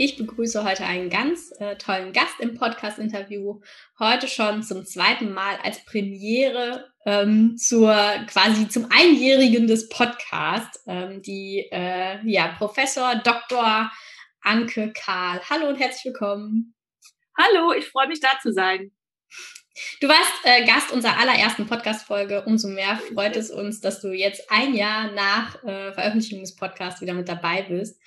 Ich begrüße heute einen ganz äh, tollen Gast im Podcast-Interview. Heute schon zum zweiten Mal als Premiere ähm, zur quasi zum Einjährigen des Podcasts, ähm, die äh, ja, Professor Dr. Anke Karl. Hallo und herzlich willkommen. Hallo, ich freue mich da zu sein. Du warst äh, Gast unserer allerersten Podcast-Folge. Umso mehr freut es uns, dass du jetzt ein Jahr nach äh, Veröffentlichung des Podcasts wieder mit dabei bist.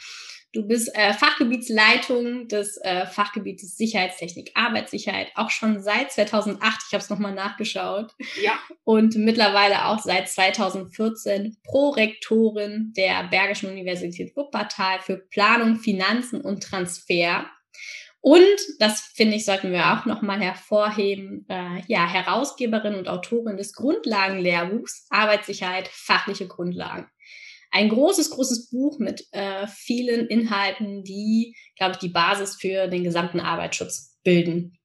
Du bist äh, Fachgebietsleitung des äh, Fachgebietes Sicherheitstechnik, Arbeitssicherheit, auch schon seit 2008. Ich habe es nochmal nachgeschaut. Ja. Und mittlerweile auch seit 2014 Prorektorin der Bergischen Universität Wuppertal für Planung, Finanzen und Transfer. Und, das finde ich, sollten wir auch nochmal hervorheben, äh, ja, Herausgeberin und Autorin des Grundlagenlehrbuchs Arbeitssicherheit, fachliche Grundlagen ein großes, großes Buch mit äh, vielen Inhalten, die, glaube ich, die Basis für den gesamten Arbeitsschutz bilden.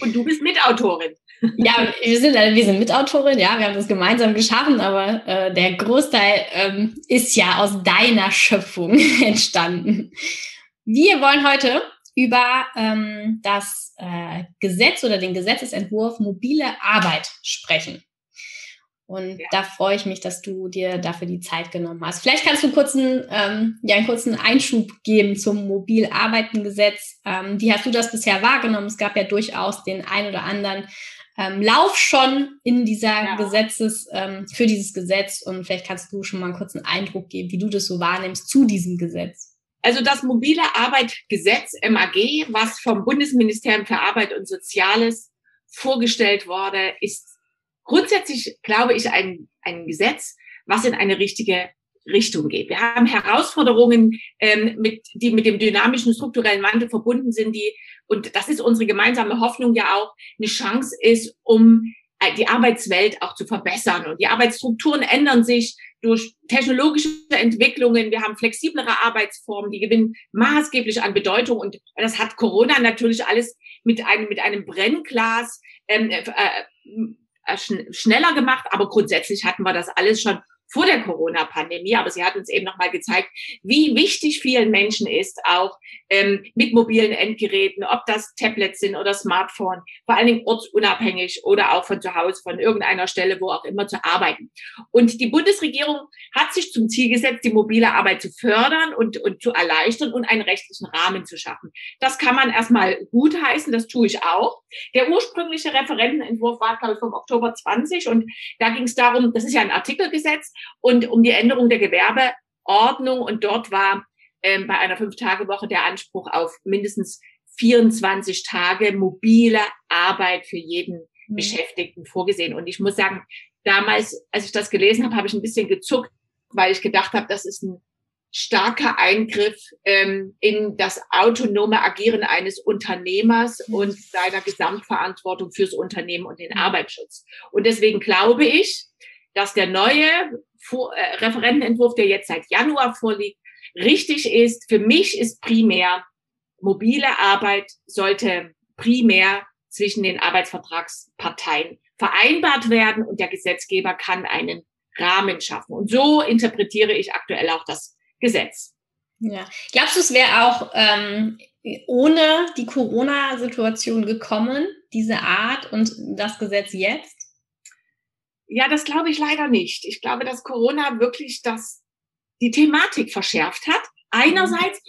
Und du bist Mitautorin. Ja, wir sind, wir sind Mitautorin, ja, wir haben das gemeinsam geschaffen, aber äh, der Großteil ähm, ist ja aus deiner Schöpfung entstanden. Wir wollen heute über ähm, das äh, Gesetz oder den Gesetzesentwurf mobile Arbeit sprechen. Und ja. da freue ich mich, dass du dir dafür die Zeit genommen hast. Vielleicht kannst du kurz einen, ähm, ja, einen kurzen Einschub geben zum Mobilarbeitengesetz. Ähm, wie hast du das bisher wahrgenommen? Es gab ja durchaus den ein oder anderen ähm, Lauf schon in dieser ja. Gesetzes, ähm, für dieses Gesetz. Und vielleicht kannst du schon mal einen kurzen Eindruck geben, wie du das so wahrnimmst zu diesem Gesetz. Also das mobile Arbeitgesetz MAG, was vom Bundesministerium für Arbeit und Soziales vorgestellt wurde, ist grundsätzlich, glaube ich, ein, ein Gesetz, was in eine richtige Richtung geht. Wir haben Herausforderungen, ähm, mit, die mit dem dynamischen strukturellen Wandel verbunden sind, die, und das ist unsere gemeinsame Hoffnung ja auch, eine Chance ist, um äh, die Arbeitswelt auch zu verbessern. Und die Arbeitsstrukturen ändern sich durch technologische Entwicklungen. Wir haben flexiblere Arbeitsformen, die gewinnen maßgeblich an Bedeutung. Und das hat Corona natürlich alles mit einem, mit einem Brennglas ähm, äh, schneller gemacht, aber grundsätzlich hatten wir das alles schon vor der Corona-Pandemie, aber sie hat uns eben nochmal gezeigt, wie wichtig vielen Menschen ist, auch ähm, mit mobilen Endgeräten, ob das Tablets sind oder Smartphone, vor allen Dingen ortsunabhängig oder auch von zu Hause, von irgendeiner Stelle, wo auch immer zu arbeiten. Und die Bundesregierung hat sich zum Ziel gesetzt, die mobile Arbeit zu fördern und, und zu erleichtern und einen rechtlichen Rahmen zu schaffen. Das kann man erstmal gutheißen, das tue ich auch. Der ursprüngliche Referentenentwurf war, glaube ich, vom Oktober 20 und da ging es darum, das ist ja ein Artikelgesetz, und um die Änderung der Gewerbeordnung. Und dort war ähm, bei einer Fünf-Tage-Woche der Anspruch auf mindestens 24 Tage mobile Arbeit für jeden mhm. Beschäftigten vorgesehen. Und ich muss sagen, damals, als ich das gelesen habe, habe ich ein bisschen gezuckt, weil ich gedacht habe, das ist ein starker Eingriff ähm, in das autonome Agieren eines Unternehmers mhm. und seiner Gesamtverantwortung fürs Unternehmen und den mhm. Arbeitsschutz. Und deswegen glaube ich, dass der neue vor, äh, Referentenentwurf, der jetzt seit Januar vorliegt, richtig ist. Für mich ist primär, mobile Arbeit sollte primär zwischen den Arbeitsvertragsparteien vereinbart werden und der Gesetzgeber kann einen Rahmen schaffen. Und so interpretiere ich aktuell auch das Gesetz. Ja. Glaubst du, es wäre auch ähm, ohne die Corona-Situation gekommen, diese Art und das Gesetz jetzt? Ja, das glaube ich leider nicht. Ich glaube, dass Corona wirklich das, die Thematik verschärft hat. Einerseits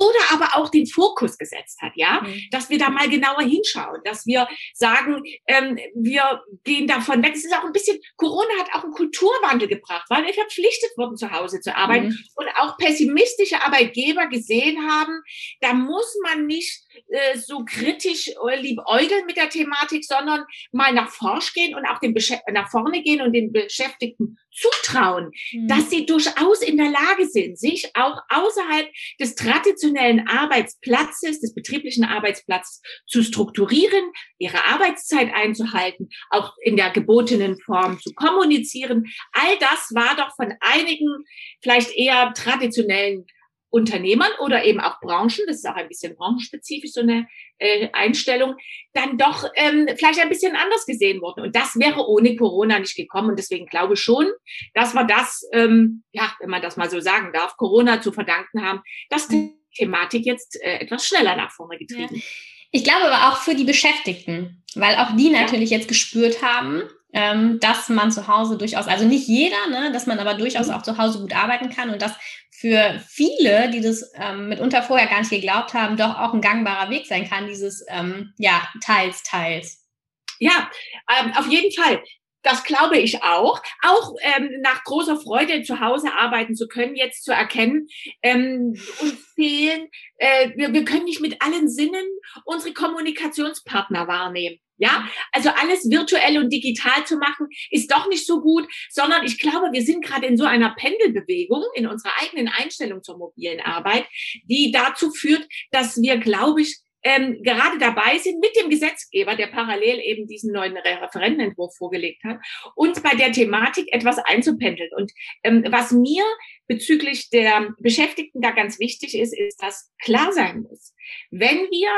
oder aber auch den Fokus gesetzt hat, ja, mhm. dass wir da mal genauer hinschauen, dass wir sagen, ähm, wir gehen davon weg. Es ist auch ein bisschen, Corona hat auch einen Kulturwandel gebracht, weil wir verpflichtet wurden, zu Hause zu arbeiten mhm. und auch pessimistische Arbeitgeber gesehen haben, da muss man nicht äh, so kritisch äh, liebäugeln mit der Thematik, sondern mal nach forsch gehen und auch den nach vorne gehen und den Beschäftigten zutrauen, mhm. dass sie durchaus in der Lage sind, sich auch außerhalb des traditionellen Arbeitsplatzes, des betrieblichen Arbeitsplatzes zu strukturieren, ihre Arbeitszeit einzuhalten, auch in der gebotenen Form zu kommunizieren. All das war doch von einigen vielleicht eher traditionellen Unternehmern oder eben auch Branchen, das ist auch ein bisschen branchenspezifisch so eine äh, Einstellung, dann doch ähm, vielleicht ein bisschen anders gesehen worden. Und das wäre ohne Corona nicht gekommen. Und deswegen glaube ich schon, dass wir das, ähm, ja, wenn man das mal so sagen darf, Corona zu verdanken haben, dass die Thematik jetzt äh, etwas schneller nach vorne getrieben. Ja. Ich glaube aber auch für die Beschäftigten, weil auch die natürlich ja. jetzt gespürt haben, ähm, dass man zu Hause durchaus, also nicht jeder, ne, dass man aber durchaus mhm. auch zu Hause gut arbeiten kann und dass für viele, die das ähm, mitunter vorher gar nicht geglaubt haben, doch auch ein gangbarer Weg sein kann, dieses ähm, ja, teils, teils. Ja, ähm, auf jeden Fall. Das glaube ich auch. Auch ähm, nach großer Freude zu Hause arbeiten zu können, jetzt zu erkennen, ähm, uns fehlen, äh, wir, wir können nicht mit allen Sinnen unsere Kommunikationspartner wahrnehmen. Ja, also alles virtuell und digital zu machen, ist doch nicht so gut, sondern ich glaube, wir sind gerade in so einer Pendelbewegung in unserer eigenen Einstellung zur mobilen Arbeit, die dazu führt, dass wir, glaube ich, ähm, gerade dabei sind mit dem Gesetzgeber, der parallel eben diesen neuen Referentenentwurf vorgelegt hat, uns bei der Thematik etwas einzupendeln. Und ähm, was mir bezüglich der Beschäftigten da ganz wichtig ist, ist, dass klar sein muss, wenn wir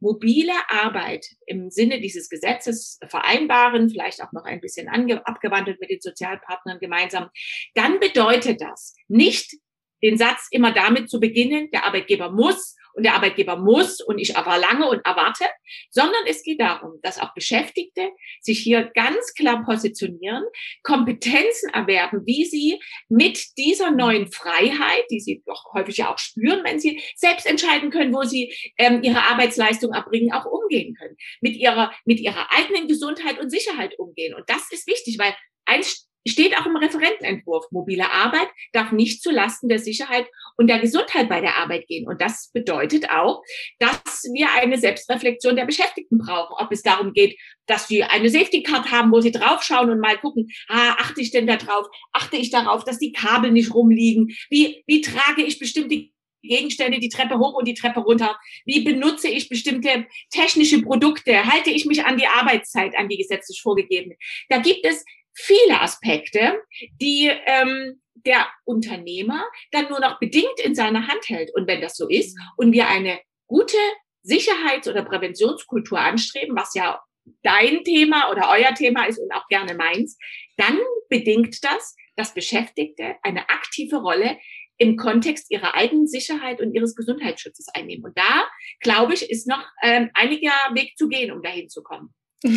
mobile Arbeit im Sinne dieses Gesetzes vereinbaren, vielleicht auch noch ein bisschen abgewandelt mit den Sozialpartnern gemeinsam, dann bedeutet das nicht den Satz immer damit zu beginnen, der Arbeitgeber muss und der Arbeitgeber muss und ich aber lange und erwarte, sondern es geht darum, dass auch Beschäftigte sich hier ganz klar positionieren, Kompetenzen erwerben, wie sie mit dieser neuen Freiheit, die sie doch häufig ja auch spüren, wenn sie selbst entscheiden können, wo sie ähm, ihre Arbeitsleistung erbringen, auch umgehen können, mit ihrer, mit ihrer eigenen Gesundheit und Sicherheit umgehen. Und das ist wichtig, weil eins steht auch im Referentenentwurf. Mobile Arbeit darf nicht zulasten der Sicherheit und der Gesundheit bei der Arbeit gehen. Und das bedeutet auch, dass wir eine Selbstreflexion der Beschäftigten brauchen. Ob es darum geht, dass sie eine Safety Card haben, wo sie draufschauen und mal gucken, ah, achte ich denn da drauf? Achte ich darauf, dass die Kabel nicht rumliegen? Wie, wie trage ich bestimmte Gegenstände die Treppe hoch und die Treppe runter? Wie benutze ich bestimmte technische Produkte? Halte ich mich an die Arbeitszeit, an die gesetzlich vorgegebene? Da gibt es viele Aspekte, die ähm, der Unternehmer dann nur noch bedingt in seiner Hand hält. Und wenn das so ist und wir eine gute Sicherheits- oder Präventionskultur anstreben, was ja dein Thema oder euer Thema ist und auch gerne meins, dann bedingt das, dass Beschäftigte eine aktive Rolle im Kontext ihrer eigenen Sicherheit und ihres Gesundheitsschutzes einnehmen. Und da, glaube ich, ist noch ähm, einiger Weg zu gehen, um dahin zu kommen.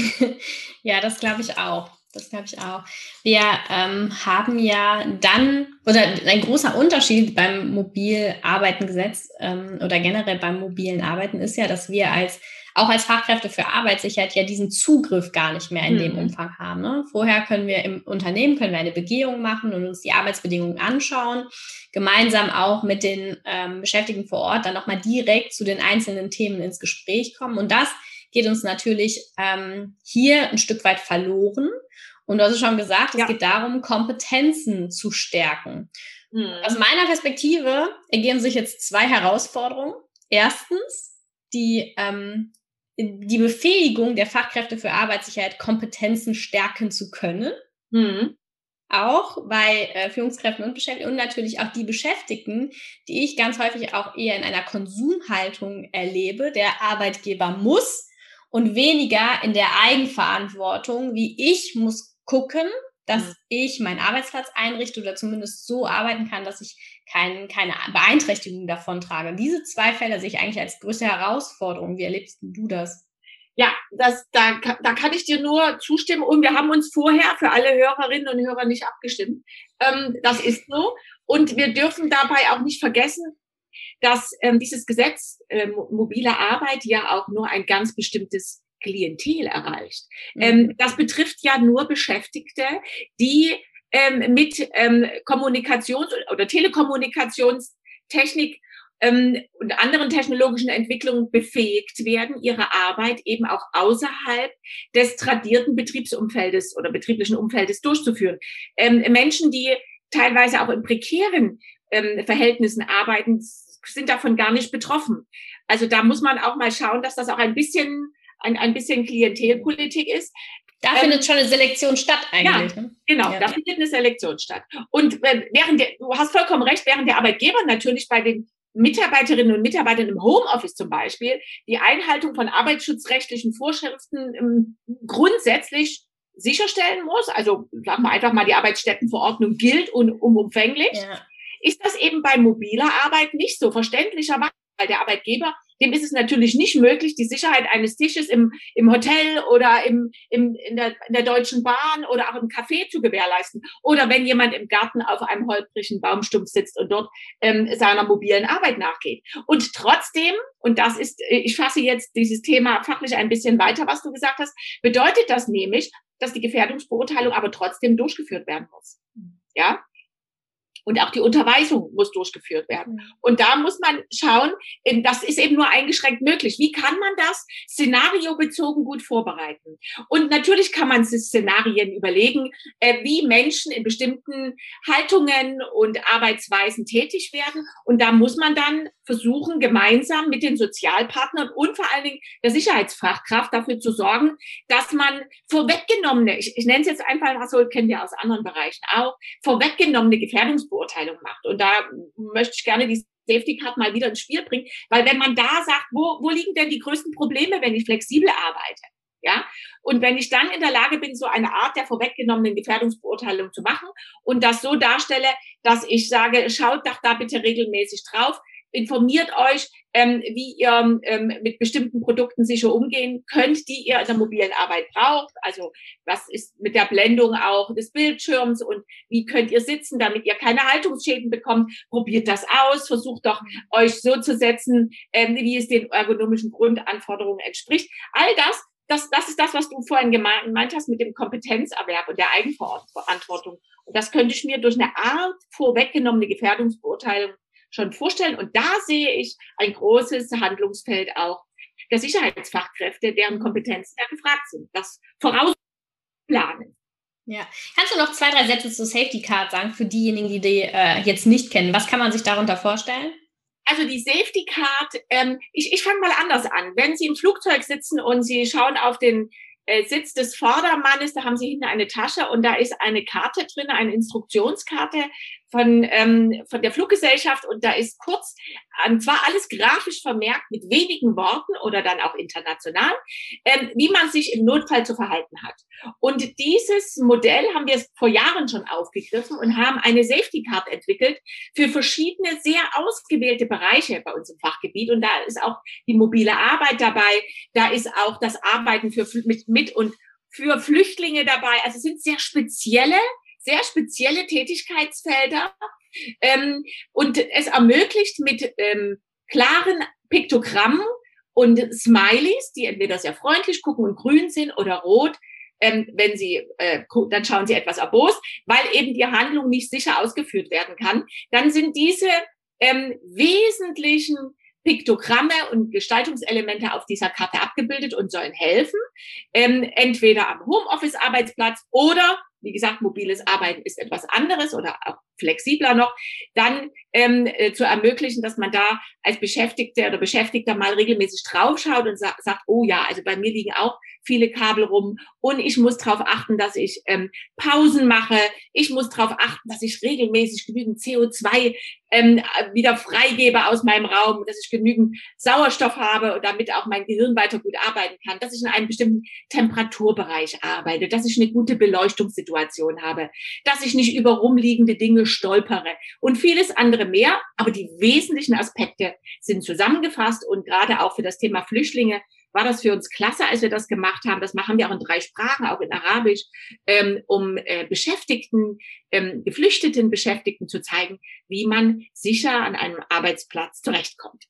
ja, das glaube ich auch. Das glaube ich auch. Wir ähm, haben ja dann, oder ein großer Unterschied beim Mobilarbeitengesetz ähm, oder generell beim mobilen Arbeiten ist ja, dass wir als auch als Fachkräfte für Arbeitssicherheit ja diesen Zugriff gar nicht mehr in mhm. dem Umfang haben. Ne? Vorher können wir im Unternehmen können wir eine Begehung machen und uns die Arbeitsbedingungen anschauen, gemeinsam auch mit den ähm, Beschäftigten vor Ort dann nochmal direkt zu den einzelnen Themen ins Gespräch kommen. Und das geht uns natürlich ähm, hier ein Stück weit verloren. Und du hast es schon gesagt, es ja. geht darum, Kompetenzen zu stärken. Mhm. Aus meiner Perspektive ergeben sich jetzt zwei Herausforderungen. Erstens, die, ähm, die Befähigung der Fachkräfte für Arbeitssicherheit, Kompetenzen stärken zu können. Mhm. Auch bei äh, Führungskräften und Beschäftigten und natürlich auch die Beschäftigten, die ich ganz häufig auch eher in einer Konsumhaltung erlebe. Der Arbeitgeber muss und weniger in der Eigenverantwortung, wie ich muss gucken, dass mhm. ich meinen Arbeitsplatz einrichte oder zumindest so arbeiten kann, dass ich kein, keine Beeinträchtigung davon trage. Diese zwei Fälle sehe ich eigentlich als größte Herausforderung. Wie erlebst du das? Ja, das, da, da kann ich dir nur zustimmen. Und wir haben uns vorher für alle Hörerinnen und Hörer nicht abgestimmt. Ähm, das ist so. Und wir dürfen dabei auch nicht vergessen, dass ähm, dieses Gesetz äh, mobile Arbeit ja auch nur ein ganz bestimmtes Klientel erreicht. Mhm. Ähm, das betrifft ja nur Beschäftigte, die ähm, mit ähm, Kommunikations- oder Telekommunikationstechnik ähm, und anderen technologischen Entwicklungen befähigt werden, ihre Arbeit eben auch außerhalb des tradierten Betriebsumfeldes oder betrieblichen Umfeldes durchzuführen. Ähm, Menschen, die teilweise auch in prekären ähm, Verhältnissen arbeiten, sind davon gar nicht betroffen. Also da muss man auch mal schauen, dass das auch ein bisschen ein, ein bisschen Klientelpolitik ist. Da ähm, findet schon eine Selektion statt eigentlich. Ja, ne? genau, ja. da findet eine Selektion statt. Und äh, während der, du hast vollkommen recht, während der Arbeitgeber natürlich bei den Mitarbeiterinnen und Mitarbeitern im Homeoffice zum Beispiel die Einhaltung von arbeitsschutzrechtlichen Vorschriften ähm, grundsätzlich sicherstellen muss, also sagen wir einfach mal, die Arbeitsstättenverordnung gilt und umumfänglich, ja. ist das eben bei mobiler Arbeit nicht so verständlicherweise, weil der Arbeitgeber dem ist es natürlich nicht möglich, die Sicherheit eines Tisches im, im Hotel oder im, im, in, der, in der Deutschen Bahn oder auch im Café zu gewährleisten. Oder wenn jemand im Garten auf einem holprigen Baumstumpf sitzt und dort ähm, seiner mobilen Arbeit nachgeht. Und trotzdem, und das ist, ich fasse jetzt dieses Thema fachlich ein bisschen weiter, was du gesagt hast, bedeutet das nämlich, dass die Gefährdungsbeurteilung aber trotzdem durchgeführt werden muss. Ja, und auch die Unterweisung muss durchgeführt werden. Mhm. Und da muss man schauen, das ist eben nur eingeschränkt möglich. Wie kann man das szenariobezogen gut vorbereiten? Und natürlich kann man sich Szenarien überlegen, äh, wie Menschen in bestimmten Haltungen und Arbeitsweisen tätig werden. Und da muss man dann versuchen, gemeinsam mit den Sozialpartnern und vor allen Dingen der Sicherheitsfachkraft dafür zu sorgen, dass man vorweggenommene, ich, ich nenne es jetzt einfach, so kennen wir aus anderen Bereichen auch, vorweggenommene Gefährdungsbeurteilung macht. Und da möchte ich gerne die Safety Card mal wieder ins Spiel bringen, weil wenn man da sagt, wo, wo liegen denn die größten Probleme, wenn ich flexibel arbeite? Ja, und wenn ich dann in der Lage bin, so eine Art der vorweggenommenen Gefährdungsbeurteilung zu machen und das so darstelle, dass ich sage, schaut doch da bitte regelmäßig drauf, informiert euch, ähm, wie ihr ähm, mit bestimmten Produkten sicher umgehen könnt, die ihr in der mobilen Arbeit braucht. Also was ist mit der Blendung auch des Bildschirms und wie könnt ihr sitzen, damit ihr keine Haltungsschäden bekommt. Probiert das aus, versucht doch euch so zu setzen, ähm, wie es den ergonomischen Grundanforderungen entspricht. All das das, das ist das, was du vorhin gemeint hast mit dem Kompetenzerwerb und der Eigenverantwortung. Und das könnte ich mir durch eine Art vorweggenommene Gefährdungsbeurteilung schon vorstellen. Und da sehe ich ein großes Handlungsfeld auch der Sicherheitsfachkräfte, deren Kompetenzen da gefragt sind. Das vorausplanen. Ja. Kannst du noch zwei, drei Sätze zur Safety Card sagen für diejenigen, die die äh, jetzt nicht kennen? Was kann man sich darunter vorstellen? Also die Safety Card, ähm, ich, ich fange mal anders an. Wenn Sie im Flugzeug sitzen und Sie schauen auf den äh, Sitz des Vordermannes, da haben Sie hinten eine Tasche und da ist eine Karte drin, eine Instruktionskarte von, ähm, von der Fluggesellschaft und da ist kurz, ähm, zwar alles grafisch vermerkt mit wenigen Worten oder dann auch international, ähm, wie man sich im Notfall zu verhalten hat. Und dieses Modell haben wir vor Jahren schon aufgegriffen und haben eine Safety Card entwickelt für verschiedene sehr ausgewählte Bereiche bei uns im Fachgebiet. Und da ist auch die mobile Arbeit dabei, da ist auch das Arbeiten für, mit, mit und für Flüchtlinge dabei. Also es sind sehr spezielle sehr spezielle Tätigkeitsfelder ähm, und es ermöglicht mit ähm, klaren Piktogrammen und Smileys, die entweder sehr freundlich gucken und grün sind oder rot, ähm, wenn sie, äh, dann schauen sie etwas erbost, weil eben die Handlung nicht sicher ausgeführt werden kann, dann sind diese ähm, wesentlichen Piktogramme und Gestaltungselemente auf dieser Karte abgebildet und sollen helfen, ähm, entweder am Homeoffice-Arbeitsplatz oder wie gesagt, mobiles Arbeiten ist etwas anderes oder auch flexibler noch, dann ähm, äh, zu ermöglichen, dass man da als Beschäftigter oder Beschäftigter mal regelmäßig draufschaut und sa sagt, oh ja, also bei mir liegen auch viele Kabel rum und ich muss darauf achten, dass ich ähm, Pausen mache. Ich muss darauf achten, dass ich regelmäßig genügend CO2 ähm, wieder freigebe aus meinem Raum, dass ich genügend Sauerstoff habe und damit auch mein Gehirn weiter gut arbeiten kann, dass ich in einem bestimmten Temperaturbereich arbeite, dass ich eine gute Beleuchtungssituation habe, dass ich nicht über rumliegende Dinge stolpere und vieles andere mehr. Aber die wesentlichen Aspekte sind zusammengefasst und gerade auch für das Thema Flüchtlinge war das für uns klasse, als wir das gemacht haben. Das machen wir auch in drei Sprachen, auch in Arabisch, ähm, um äh, Beschäftigten, ähm, geflüchteten Beschäftigten zu zeigen, wie man sicher an einem Arbeitsplatz zurechtkommt.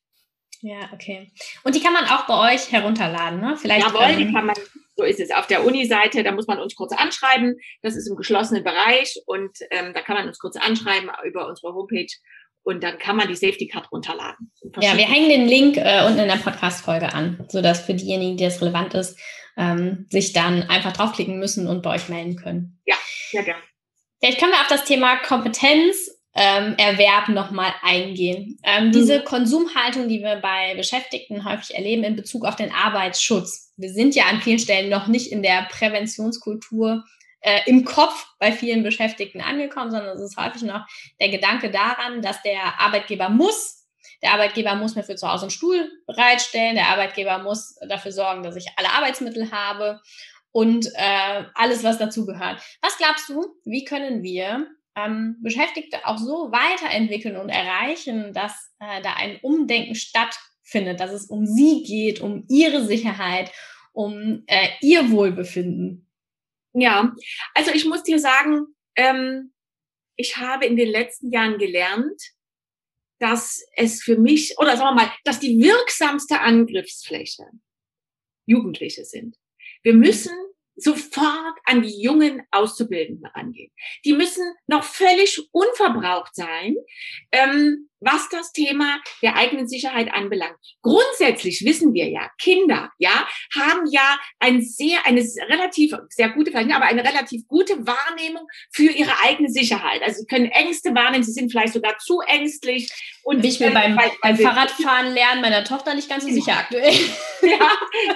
Ja, okay. Und die kann man auch bei euch herunterladen, ne? Vielleicht Jawohl, die kann man, so ist es. Auf der Uni-Seite, da muss man uns kurz anschreiben. Das ist im geschlossenen Bereich und ähm, da kann man uns kurz anschreiben über unsere Homepage und dann kann man die Safety Card runterladen. Ja, wir hängen den Link äh, unten in der Podcast-Folge an, sodass für diejenigen, die das relevant ist, ähm, sich dann einfach draufklicken müssen und bei euch melden können. Ja, sehr gerne. Vielleicht können wir auf das Thema Kompetenz ähm, Erwerb nochmal eingehen. Ähm, mhm. Diese Konsumhaltung, die wir bei Beschäftigten häufig erleben in Bezug auf den Arbeitsschutz. Wir sind ja an vielen Stellen noch nicht in der Präventionskultur äh, im Kopf bei vielen Beschäftigten angekommen, sondern es ist häufig noch der Gedanke daran, dass der Arbeitgeber muss der Arbeitgeber muss mir für zu Hause einen Stuhl bereitstellen. Der Arbeitgeber muss dafür sorgen, dass ich alle Arbeitsmittel habe und äh, alles, was dazugehört. Was glaubst du, wie können wir ähm, Beschäftigte auch so weiterentwickeln und erreichen, dass äh, da ein Umdenken stattfindet, dass es um sie geht, um ihre Sicherheit, um äh, ihr Wohlbefinden. Ja, also ich muss dir sagen, ähm, ich habe in den letzten Jahren gelernt, dass es für mich, oder sagen wir mal, dass die wirksamste Angriffsfläche Jugendliche sind. Wir müssen sofort an die jungen Auszubildenden rangehen. Die müssen noch völlig unverbraucht sein. Ähm, was das Thema der eigenen Sicherheit anbelangt. Grundsätzlich wissen wir ja, Kinder, ja, haben ja ein sehr, eine relativ, sehr gute, aber eine relativ gute Wahrnehmung für ihre eigene Sicherheit. Also sie können Ängste wahrnehmen, sie sind vielleicht sogar zu ängstlich. Und ich mir beim, beim, beim Fahrradfahren lernen meiner Tochter nicht ganz so sicher aktuell. ja,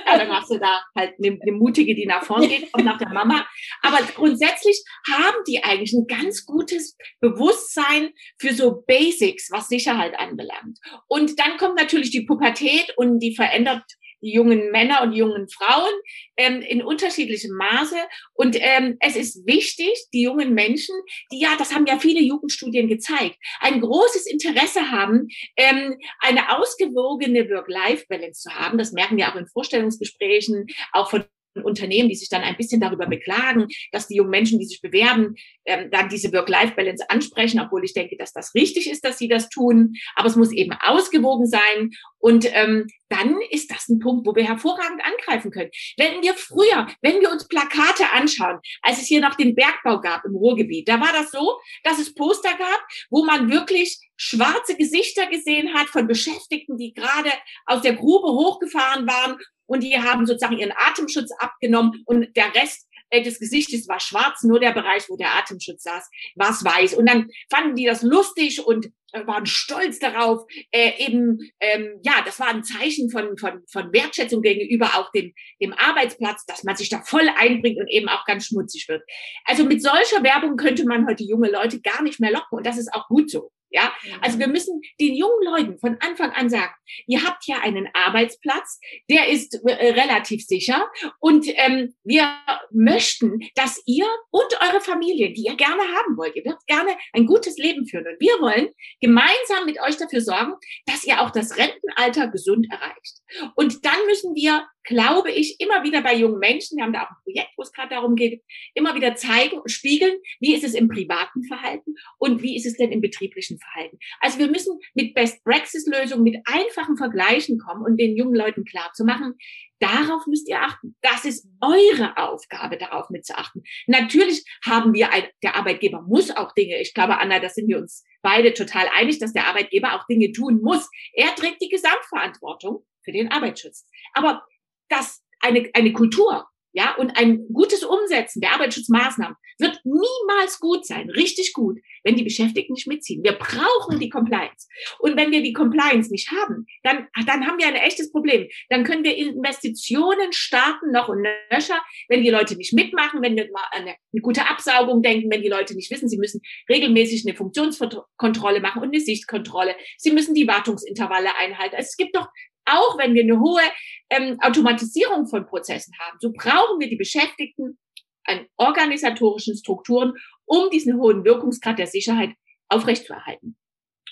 ja, dann machst du da halt eine, eine mutige, die nach vorne geht, und nach der Mama. Aber grundsätzlich haben die eigentlich ein ganz gutes Bewusstsein für so Basics, was Sicherheit anbelangt. Und dann kommt natürlich die Pubertät und die verändert die jungen Männer und jungen Frauen ähm, in unterschiedlichem Maße. Und ähm, es ist wichtig, die jungen Menschen, die ja, das haben ja viele Jugendstudien gezeigt, ein großes Interesse haben, ähm, eine ausgewogene Work-Life-Balance zu haben. Das merken wir auch in Vorstellungsgesprächen, auch von Unternehmen, die sich dann ein bisschen darüber beklagen, dass die jungen Menschen, die sich bewerben, ähm, dann diese Work-Life-Balance ansprechen, obwohl ich denke, dass das richtig ist, dass sie das tun. Aber es muss eben ausgewogen sein. Und ähm, dann ist das ein Punkt, wo wir hervorragend angreifen können. Wenn wir früher, wenn wir uns Plakate anschauen, als es hier noch den Bergbau gab im Ruhrgebiet, da war das so, dass es Poster gab, wo man wirklich schwarze Gesichter gesehen hat von Beschäftigten, die gerade aus der Grube hochgefahren waren und die haben sozusagen ihren Atemschutz abgenommen und der Rest äh, des Gesichtes war schwarz, nur der Bereich, wo der Atemschutz saß, war es weiß. Und dann fanden die das lustig und äh, waren stolz darauf, äh, eben, ähm, ja, das war ein Zeichen von, von, von Wertschätzung gegenüber auch dem, dem Arbeitsplatz, dass man sich da voll einbringt und eben auch ganz schmutzig wird. Also mit solcher Werbung könnte man heute junge Leute gar nicht mehr locken und das ist auch gut so. Ja, also wir müssen den jungen Leuten von Anfang an sagen, ihr habt ja einen Arbeitsplatz, der ist äh, relativ sicher und ähm, wir möchten, dass ihr und eure Familie, die ihr gerne haben wollt, ihr würdet gerne ein gutes Leben führen und wir wollen gemeinsam mit euch dafür sorgen, dass ihr auch das Rentenalter gesund erreicht. Und dann müssen wir glaube ich, immer wieder bei jungen Menschen, wir haben da auch ein Projekt, wo es gerade darum geht, immer wieder zeigen und spiegeln, wie ist es im privaten Verhalten und wie ist es denn im betrieblichen Verhalten. Also wir müssen mit Best-Praxis-Lösungen, mit einfachen Vergleichen kommen und den jungen Leuten klar zu machen, darauf müsst ihr achten. Das ist eure Aufgabe, darauf mitzuachten. Natürlich haben wir, ein, der Arbeitgeber muss auch Dinge, ich glaube, Anna, da sind wir uns beide total einig, dass der Arbeitgeber auch Dinge tun muss. Er trägt die Gesamtverantwortung für den Arbeitsschutz. Aber dass eine, eine Kultur, ja, und ein gutes Umsetzen der Arbeitsschutzmaßnahmen wird niemals gut sein, richtig gut, wenn die Beschäftigten nicht mitziehen. Wir brauchen die Compliance. Und wenn wir die Compliance nicht haben, dann, dann haben wir ein echtes Problem. Dann können wir Investitionen starten, noch und nöcher, wenn die Leute nicht mitmachen, wenn wir mal eine, eine gute Absaugung denken, wenn die Leute nicht wissen, sie müssen regelmäßig eine Funktionskontrolle machen und eine Sichtkontrolle. Sie müssen die Wartungsintervalle einhalten. Es gibt doch auch wenn wir eine hohe ähm, Automatisierung von Prozessen haben, so brauchen wir die Beschäftigten an organisatorischen Strukturen, um diesen hohen Wirkungsgrad der Sicherheit aufrechtzuerhalten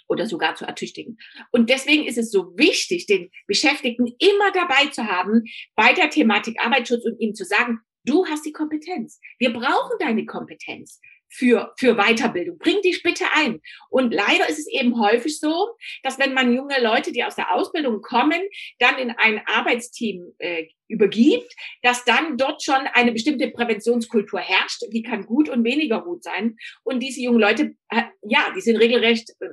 oder sogar zu ertüchtigen. Und deswegen ist es so wichtig, den Beschäftigten immer dabei zu haben bei der Thematik Arbeitsschutz und ihm zu sagen, du hast die Kompetenz. Wir brauchen deine Kompetenz für, für Weiterbildung. Bring dich bitte ein. Und leider ist es eben häufig so, dass wenn man junge Leute, die aus der Ausbildung kommen, dann in ein Arbeitsteam äh, übergibt, dass dann dort schon eine bestimmte Präventionskultur herrscht, die kann gut und weniger gut sein. Und diese jungen Leute, äh, ja, die sind regelrecht äh,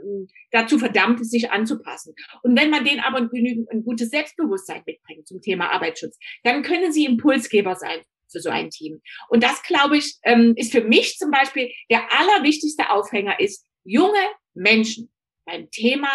dazu verdammt, sich anzupassen. Und wenn man denen aber genügend ein gutes Selbstbewusstsein mitbringt zum Thema Arbeitsschutz, dann können sie Impulsgeber sein für so ein Team. Und das, glaube ich, ähm, ist für mich zum Beispiel der allerwichtigste Aufhänger ist, junge Menschen beim Thema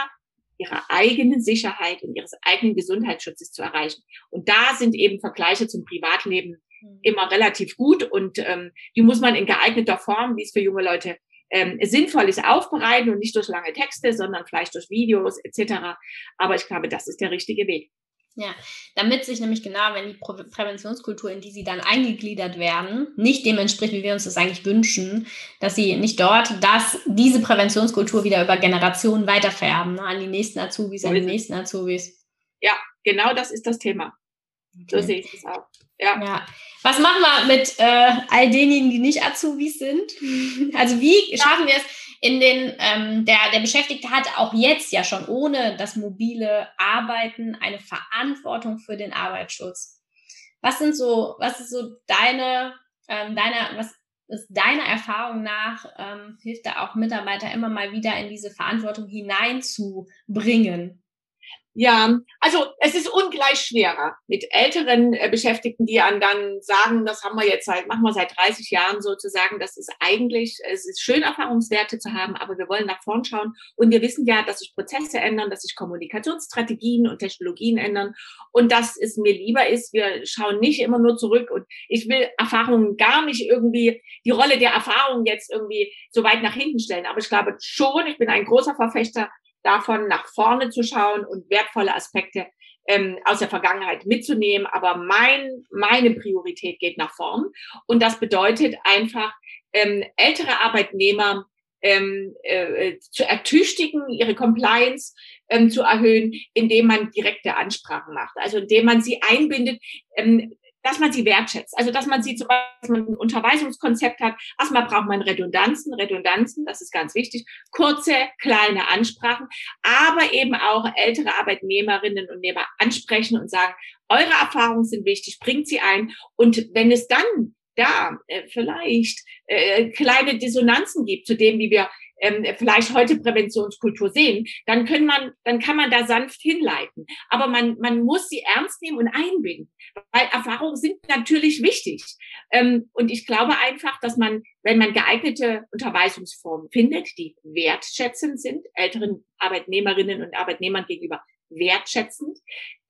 ihrer eigenen Sicherheit und ihres eigenen Gesundheitsschutzes zu erreichen. Und da sind eben Vergleiche zum Privatleben mhm. immer relativ gut und ähm, die muss man in geeigneter Form, wie es für junge Leute ähm, sinnvoll ist, aufbereiten und nicht durch lange Texte, sondern vielleicht durch Videos etc. Aber ich glaube, das ist der richtige Weg. Ja, damit sich nämlich genau, wenn die Prä Präventionskultur, in die sie dann eingegliedert werden, nicht dem entspricht, wie wir uns das eigentlich wünschen, dass sie nicht dort, dass diese Präventionskultur wieder über Generationen weiterfärben, ne, an die nächsten Azubis, an die nächsten Azubis. Ja, genau das ist das Thema. Okay. So sehe ich es auch. Ja. ja. Was machen wir mit äh, all denjenigen, die nicht Azubis sind? Also wie schaffen wir es, in den, ähm, der, der Beschäftigte hat auch jetzt ja schon ohne das mobile Arbeiten eine Verantwortung für den Arbeitsschutz. Was sind so, was ist so deine, ähm, deine, was ist deiner Erfahrung nach, ähm, hilft da auch Mitarbeiter immer mal wieder in diese Verantwortung hineinzubringen? Ja, also es ist ungleich schwerer. Mit älteren äh, Beschäftigten, die an dann sagen, das haben wir jetzt seit, machen wir seit 30 Jahren sozusagen, das ist eigentlich, es ist schön, Erfahrungswerte zu haben, aber wir wollen nach vorn schauen. Und wir wissen ja, dass sich Prozesse ändern, dass sich Kommunikationsstrategien und Technologien ändern. Und dass es mir lieber ist, wir schauen nicht immer nur zurück. Und ich will Erfahrungen gar nicht irgendwie, die Rolle der Erfahrung jetzt irgendwie so weit nach hinten stellen, aber ich glaube schon, ich bin ein großer Verfechter davon, nach vorne zu schauen und wertvolle Aspekte ähm, aus der Vergangenheit mitzunehmen. Aber mein, meine Priorität geht nach vorn. Und das bedeutet einfach, ähm, ältere Arbeitnehmer ähm, äh, zu ertüchtigen, ihre Compliance ähm, zu erhöhen, indem man direkte Ansprachen macht. Also indem man sie einbindet. Ähm, dass man sie wertschätzt. Also dass man sie zum Beispiel ein Unterweisungskonzept hat. Erstmal braucht man Redundanzen, Redundanzen, das ist ganz wichtig. Kurze, kleine Ansprachen, aber eben auch ältere Arbeitnehmerinnen und Nehmer ansprechen und sagen, eure Erfahrungen sind wichtig, bringt sie ein. Und wenn es dann da äh, vielleicht äh, kleine Dissonanzen gibt zu dem, wie wir ähm, vielleicht heute Präventionskultur sehen, dann können man, dann kann man da sanft hinleiten. Aber man, man muss sie ernst nehmen und einbinden, weil Erfahrungen sind natürlich wichtig. Ähm, und ich glaube einfach, dass man, wenn man geeignete Unterweisungsformen findet, die wertschätzend sind, älteren Arbeitnehmerinnen und Arbeitnehmern gegenüber wertschätzend,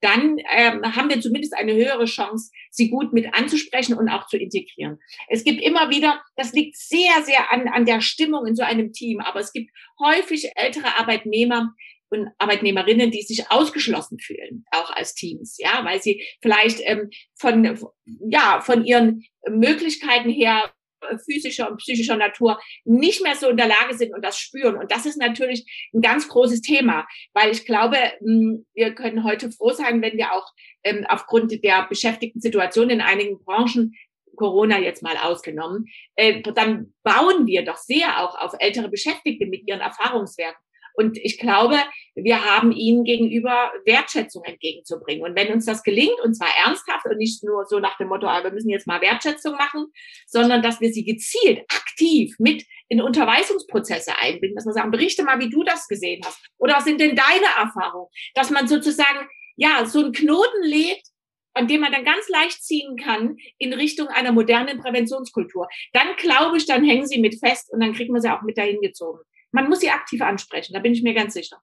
dann ähm, haben wir zumindest eine höhere Chance, sie gut mit anzusprechen und auch zu integrieren. Es gibt immer wieder, das liegt sehr, sehr an, an der Stimmung in so einem Team, aber es gibt häufig ältere Arbeitnehmer, und Arbeitnehmerinnen, die sich ausgeschlossen fühlen, auch als Teams, ja, weil sie vielleicht ähm, von ja von ihren Möglichkeiten her physischer und psychischer Natur nicht mehr so in der Lage sind und das spüren. Und das ist natürlich ein ganz großes Thema, weil ich glaube, hm, wir können heute froh sein, wenn wir auch ähm, aufgrund der beschäftigten Situation in einigen Branchen Corona jetzt mal ausgenommen, äh, dann bauen wir doch sehr auch auf ältere Beschäftigte mit ihren Erfahrungswerten. Und ich glaube, wir haben ihnen gegenüber Wertschätzung entgegenzubringen. Und wenn uns das gelingt, und zwar ernsthaft und nicht nur so nach dem Motto, ah, wir müssen jetzt mal Wertschätzung machen, sondern dass wir sie gezielt, aktiv mit in Unterweisungsprozesse einbinden, dass wir sagen, berichte mal, wie du das gesehen hast. Oder was sind denn deine Erfahrungen? Dass man sozusagen, ja, so einen Knoten legt, an dem man dann ganz leicht ziehen kann in Richtung einer modernen Präventionskultur. Dann glaube ich, dann hängen sie mit fest und dann kriegen wir sie auch mit dahin gezogen man muss sie aktiv ansprechen, da bin ich mir ganz sicher.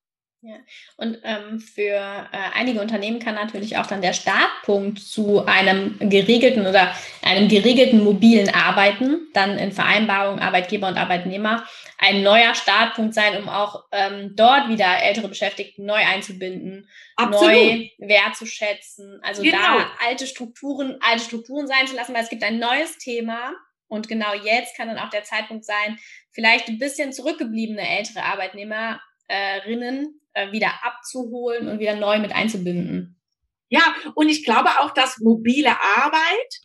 Ja. Und ähm, für äh, einige Unternehmen kann natürlich auch dann der Startpunkt zu einem geregelten oder einem geregelten mobilen Arbeiten, dann in Vereinbarung Arbeitgeber und Arbeitnehmer, ein neuer Startpunkt sein, um auch ähm, dort wieder ältere Beschäftigte neu einzubinden, Absolut. neu wertzuschätzen. Also genau. da alte Strukturen, alte Strukturen sein zu lassen, weil es gibt ein neues Thema, und genau jetzt kann dann auch der Zeitpunkt sein, vielleicht ein bisschen zurückgebliebene ältere Arbeitnehmerinnen äh, wieder abzuholen und wieder neu mit einzubinden. Ja, und ich glaube auch, dass mobile Arbeit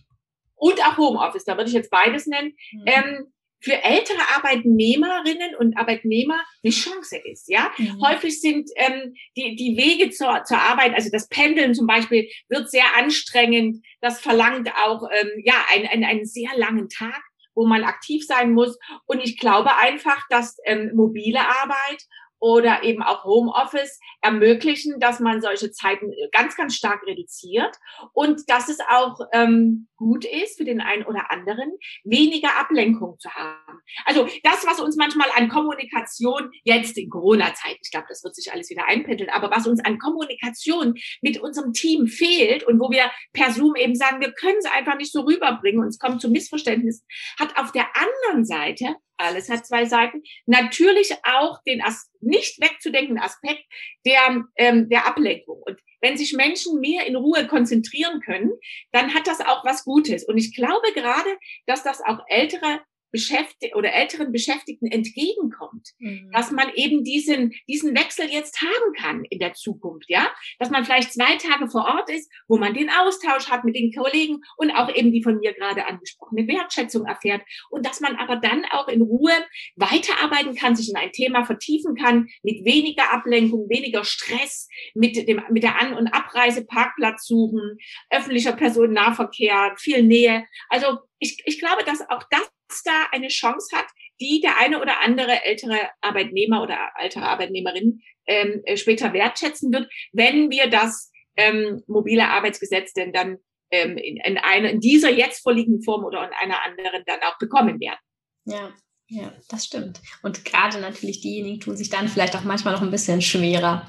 und auch Homeoffice, da würde ich jetzt beides nennen, mhm. ähm, für ältere Arbeitnehmerinnen und Arbeitnehmer eine Chance ist. Ja, mhm. häufig sind ähm, die die Wege zur zur Arbeit, also das Pendeln zum Beispiel, wird sehr anstrengend. Das verlangt auch ähm, ja einen, einen, einen sehr langen Tag wo man aktiv sein muss. Und ich glaube einfach, dass ähm, mobile Arbeit oder eben auch Homeoffice ermöglichen, dass man solche Zeiten äh, ganz, ganz stark reduziert und dass es auch ähm, gut ist für den einen oder anderen, weniger Ablenkung zu haben. Also das, was uns manchmal an Kommunikation jetzt in Corona-Zeit, ich glaube, das wird sich alles wieder einpendeln, aber was uns an Kommunikation mit unserem Team fehlt und wo wir per Zoom eben sagen, wir können es einfach nicht so rüberbringen und es kommt zu Missverständnissen, hat auf der anderen Seite alles hat zwei Seiten. Natürlich auch den As nicht wegzudenkenden Aspekt der, ähm, der Ablenkung. Und wenn sich Menschen mehr in Ruhe konzentrieren können, dann hat das auch was Gutes. Und ich glaube gerade, dass das auch ältere Beschäftigten oder älteren Beschäftigten entgegenkommt, mhm. dass man eben diesen, diesen Wechsel jetzt haben kann in der Zukunft, ja, dass man vielleicht zwei Tage vor Ort ist, wo man den Austausch hat mit den Kollegen und auch eben die von mir gerade angesprochene Wertschätzung erfährt und dass man aber dann auch in Ruhe weiterarbeiten kann, sich in ein Thema vertiefen kann, mit weniger Ablenkung, weniger Stress, mit dem, mit der An- und Abreise Parkplatz suchen, öffentlicher Personennahverkehr, viel Nähe. Also ich, ich glaube, dass auch das da eine Chance hat, die der eine oder andere ältere Arbeitnehmer oder ältere Arbeitnehmerin ähm, äh, später wertschätzen wird, wenn wir das ähm, mobile Arbeitsgesetz denn dann ähm, in, in, einer, in dieser jetzt vorliegenden Form oder in einer anderen dann auch bekommen werden. Ja, ja, das stimmt. Und gerade natürlich diejenigen tun sich dann vielleicht auch manchmal noch ein bisschen schwerer.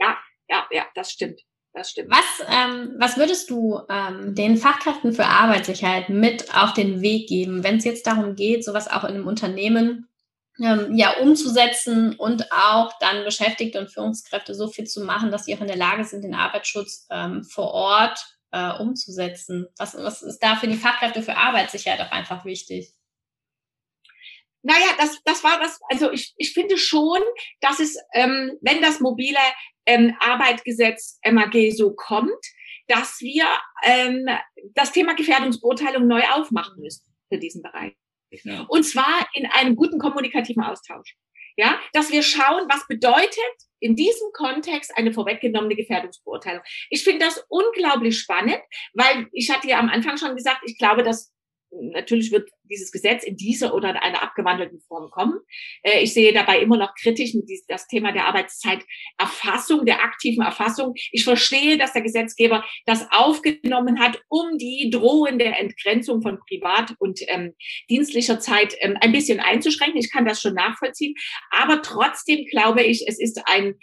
ja, ja, ja, das stimmt das stimmt. Was, ähm, was würdest du ähm, den Fachkräften für Arbeitssicherheit mit auf den Weg geben, wenn es jetzt darum geht, sowas auch in einem Unternehmen ähm, ja umzusetzen und auch dann Beschäftigte und Führungskräfte so viel zu machen, dass sie auch in der Lage sind, den Arbeitsschutz ähm, vor Ort äh, umzusetzen? Was, was ist da für die Fachkräfte für Arbeitssicherheit auch einfach wichtig? Naja, das, das war das, also ich, ich finde schon, dass es, ähm, wenn das mobile ähm, Arbeitsgesetz MAG so kommt, dass wir ähm, das Thema Gefährdungsbeurteilung neu aufmachen müssen für diesen Bereich. Ja. Und zwar in einem guten kommunikativen Austausch. Ja, dass wir schauen, was bedeutet in diesem Kontext eine vorweggenommene Gefährdungsbeurteilung. Ich finde das unglaublich spannend, weil ich hatte ja am Anfang schon gesagt, ich glaube, dass natürlich wird dieses Gesetz in dieser oder in einer abgewandelten Form kommen. Äh, ich sehe dabei immer noch kritisch das Thema der Arbeitszeiterfassung, der aktiven Erfassung. Ich verstehe, dass der Gesetzgeber das aufgenommen hat, um die drohende Entgrenzung von privat und ähm, dienstlicher Zeit ähm, ein bisschen einzuschränken. Ich kann das schon nachvollziehen. Aber trotzdem glaube ich, es ist ein,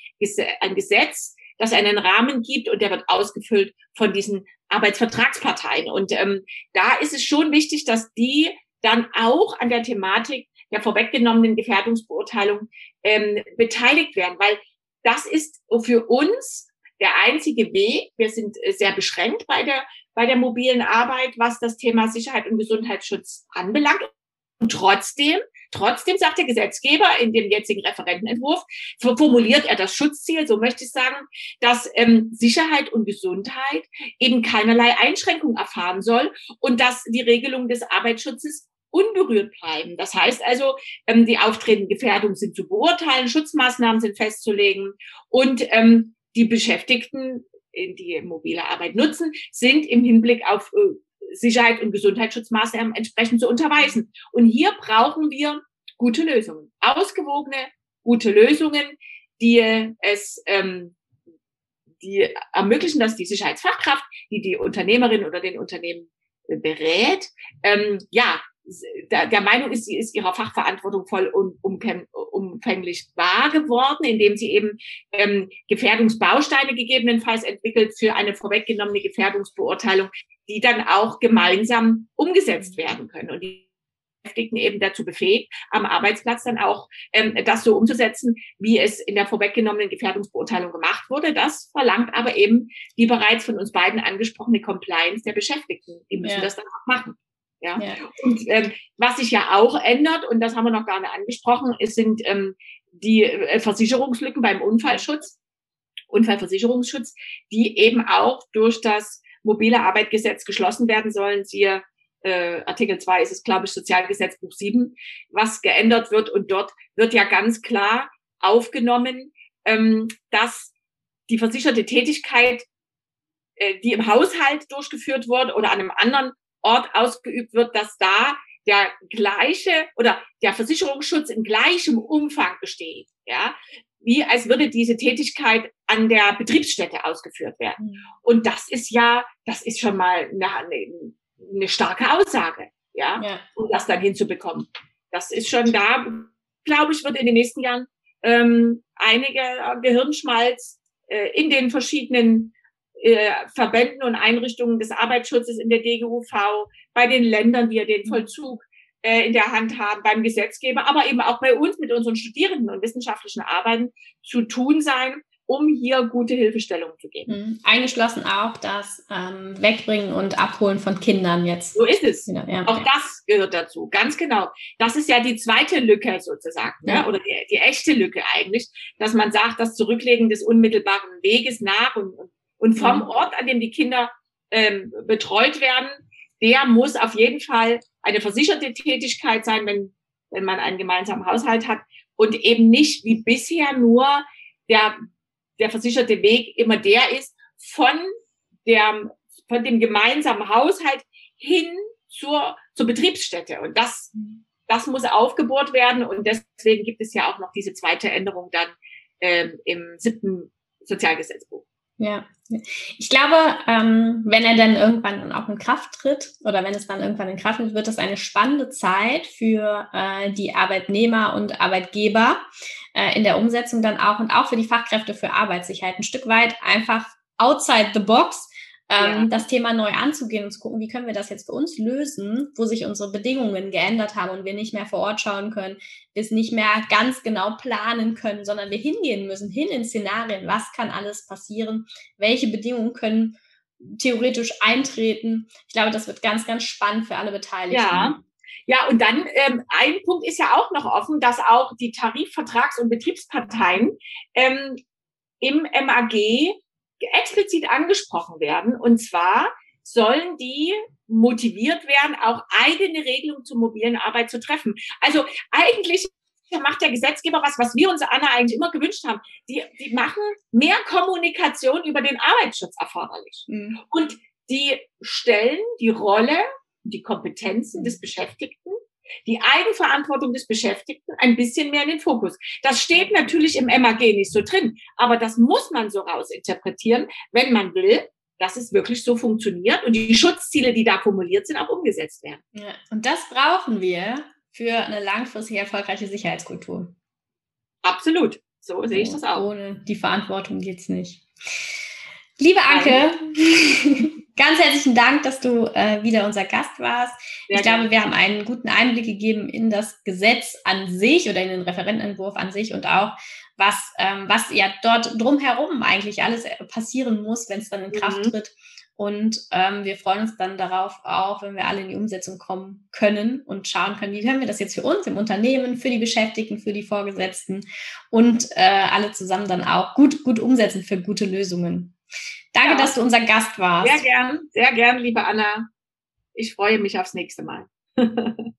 ein Gesetz, das einen Rahmen gibt und der wird ausgefüllt von diesen Arbeitsvertragsparteien. Und ähm, da ist es schon wichtig, dass die dann auch an der Thematik der vorweggenommenen Gefährdungsbeurteilung ähm, beteiligt werden, weil das ist für uns der einzige Weg. Wir sind äh, sehr beschränkt bei der, bei der mobilen Arbeit, was das Thema Sicherheit und Gesundheitsschutz anbelangt. Und trotzdem Trotzdem sagt der Gesetzgeber in dem jetzigen Referentenentwurf, formuliert er das Schutzziel, so möchte ich sagen, dass ähm, Sicherheit und Gesundheit eben keinerlei Einschränkung erfahren soll und dass die Regelung des Arbeitsschutzes unberührt bleiben. Das heißt also, ähm, die auftretenden Gefährdungen sind zu beurteilen, Schutzmaßnahmen sind festzulegen und ähm, die Beschäftigten, die mobile Arbeit nutzen, sind im Hinblick auf äh, Sicherheit und Gesundheitsschutzmaßnahmen entsprechend zu unterweisen. Und hier brauchen wir gute Lösungen, ausgewogene, gute Lösungen, die es, ähm, die ermöglichen, dass die Sicherheitsfachkraft, die die Unternehmerin oder den Unternehmen berät, ähm, ja, der, Meinung ist, sie ist ihrer Fachverantwortung voll um, umfänglich wahr geworden, indem sie eben ähm, Gefährdungsbausteine gegebenenfalls entwickelt für eine vorweggenommene Gefährdungsbeurteilung, die dann auch gemeinsam umgesetzt werden können. Und die Beschäftigten eben dazu befähigt, am Arbeitsplatz dann auch ähm, das so umzusetzen, wie es in der vorweggenommenen Gefährdungsbeurteilung gemacht wurde. Das verlangt aber eben die bereits von uns beiden angesprochene Compliance der Beschäftigten. Die müssen ja. das dann auch machen. Ja. ja. Und ähm, was sich ja auch ändert, und das haben wir noch gar nicht angesprochen, es sind ähm, die äh, Versicherungslücken beim Unfallschutz, Unfallversicherungsschutz, die eben auch durch das mobile Arbeitgesetz geschlossen werden sollen. Siehe äh, Artikel 2 ist es, glaube ich, Sozialgesetzbuch 7, was geändert wird. Und dort wird ja ganz klar aufgenommen, ähm, dass die versicherte Tätigkeit, äh, die im Haushalt durchgeführt wird oder an einem anderen Ort ausgeübt wird, dass da der gleiche oder der Versicherungsschutz in gleichem Umfang besteht, ja, wie als würde diese Tätigkeit an der Betriebsstätte ausgeführt werden. Mhm. Und das ist ja, das ist schon mal eine, eine, eine starke Aussage, ja, ja, um das dann hinzubekommen. Das ist schon da, glaube ich, wird in den nächsten Jahren ähm, einige Gehirnschmalz äh, in den verschiedenen äh, Verbänden und Einrichtungen des Arbeitsschutzes in der DGUV, bei den Ländern, die ja den Vollzug äh, in der Hand haben, beim Gesetzgeber, aber eben auch bei uns mit unseren Studierenden und wissenschaftlichen Arbeiten zu tun sein, um hier gute Hilfestellung zu geben. Mhm. Eingeschlossen auch das ähm, Wegbringen und Abholen von Kindern jetzt. So ist es. Ja, ja, auch das gehört dazu, ganz genau. Das ist ja die zweite Lücke sozusagen, ne? ja. ne? oder die, die, echte Lücke eigentlich, dass man sagt, das Zurücklegen des unmittelbaren Weges nach und, und vom mhm. Ort, an dem die Kinder ähm, betreut werden, der muss auf jeden Fall eine versicherte Tätigkeit sein, wenn, wenn man einen gemeinsamen Haushalt hat und eben nicht wie bisher nur der, der versicherte Weg immer der ist von der, von dem gemeinsamen Haushalt hin zur, zur Betriebsstätte. Und das, das muss aufgebohrt werden. Und deswegen gibt es ja auch noch diese zweite Änderung dann ähm, im siebten Sozialgesetzbuch. Ja, ich glaube, ähm, wenn er dann irgendwann auch in Kraft tritt oder wenn es dann irgendwann in Kraft tritt, wird das eine spannende Zeit für äh, die Arbeitnehmer und Arbeitgeber äh, in der Umsetzung dann auch und auch für die Fachkräfte für Arbeitssicherheit. Ein Stück weit einfach outside the box ähm, ja. das Thema neu anzugehen und zu gucken, wie können wir das jetzt für uns lösen, wo sich unsere Bedingungen geändert haben und wir nicht mehr vor Ort schauen können, wir es nicht mehr ganz genau planen können, sondern wir hingehen müssen, hin in Szenarien, was kann alles passieren, welche Bedingungen können theoretisch eintreten. Ich glaube, das wird ganz, ganz spannend für alle Beteiligten. Ja. Ja, und dann ähm, ein Punkt ist ja auch noch offen, dass auch die Tarifvertrags- und Betriebsparteien ähm, im MAG explizit angesprochen werden. Und zwar sollen die motiviert werden, auch eigene Regelungen zur mobilen Arbeit zu treffen. Also eigentlich macht der Gesetzgeber was, was wir uns Anna eigentlich immer gewünscht haben. Die, die machen mehr Kommunikation über den Arbeitsschutz erforderlich. Mhm. Und die stellen die Rolle, die Kompetenzen des Beschäftigten die Eigenverantwortung des Beschäftigten ein bisschen mehr in den Fokus. Das steht natürlich im MAG nicht so drin, aber das muss man so rausinterpretieren, wenn man will, dass es wirklich so funktioniert und die Schutzziele, die da formuliert sind, auch umgesetzt werden. Ja, und das brauchen wir für eine langfristig erfolgreiche Sicherheitskultur. Absolut. So sehe ich das auch. Ohne die Verantwortung geht's nicht. Liebe Anke, ganz herzlichen Dank, dass du äh, wieder unser Gast warst. Sehr ich glaube, wir haben einen guten Einblick gegeben in das Gesetz an sich oder in den Referentenentwurf an sich und auch, was, ähm, was ja dort drumherum eigentlich alles äh, passieren muss, wenn es dann in Kraft mhm. tritt. Und ähm, wir freuen uns dann darauf auch, wenn wir alle in die Umsetzung kommen können und schauen können, wie können wir das jetzt für uns im Unternehmen, für die Beschäftigten, für die Vorgesetzten und äh, alle zusammen dann auch gut, gut umsetzen für gute Lösungen. Danke, ja. dass du unser Gast warst. Sehr gern, sehr gern, liebe Anna. Ich freue mich aufs nächste Mal.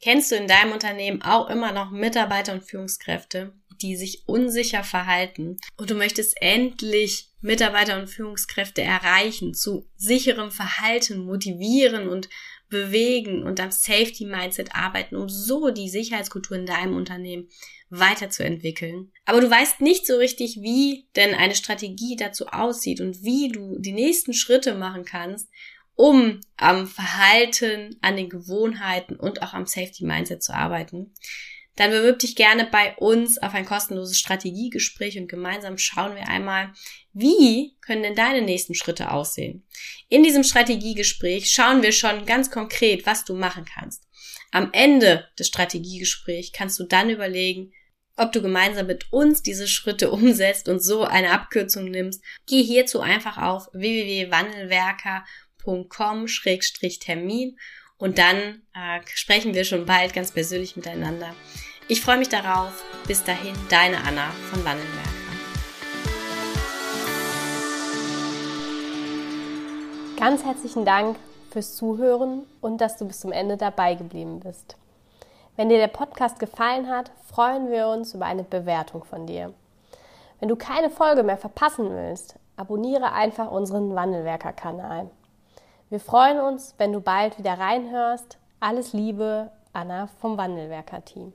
Kennst du in deinem Unternehmen auch immer noch Mitarbeiter und Führungskräfte, die sich unsicher verhalten und du möchtest endlich Mitarbeiter und Führungskräfte erreichen, zu sicherem Verhalten motivieren und bewegen und am Safety Mindset arbeiten, um so die Sicherheitskultur in deinem Unternehmen weiterzuentwickeln. Aber du weißt nicht so richtig, wie denn eine Strategie dazu aussieht und wie du die nächsten Schritte machen kannst, um am Verhalten, an den Gewohnheiten und auch am Safety Mindset zu arbeiten, dann bewirb dich gerne bei uns auf ein kostenloses Strategiegespräch und gemeinsam schauen wir einmal, wie können denn deine nächsten Schritte aussehen. In diesem Strategiegespräch schauen wir schon ganz konkret, was du machen kannst. Am Ende des Strategiegesprächs kannst du dann überlegen, ob du gemeinsam mit uns diese Schritte umsetzt und so eine Abkürzung nimmst. Geh hierzu einfach auf www.wandelwerker.com-termin und dann äh, sprechen wir schon bald ganz persönlich miteinander. Ich freue mich darauf. Bis dahin, deine Anna von Wandelwerker. Ganz herzlichen Dank fürs Zuhören und dass du bis zum Ende dabei geblieben bist. Wenn dir der Podcast gefallen hat, freuen wir uns über eine Bewertung von dir. Wenn du keine Folge mehr verpassen willst, abonniere einfach unseren Wandelwerker-Kanal. Wir freuen uns, wenn du bald wieder reinhörst. Alles Liebe, Anna vom Wandelwerker-Team.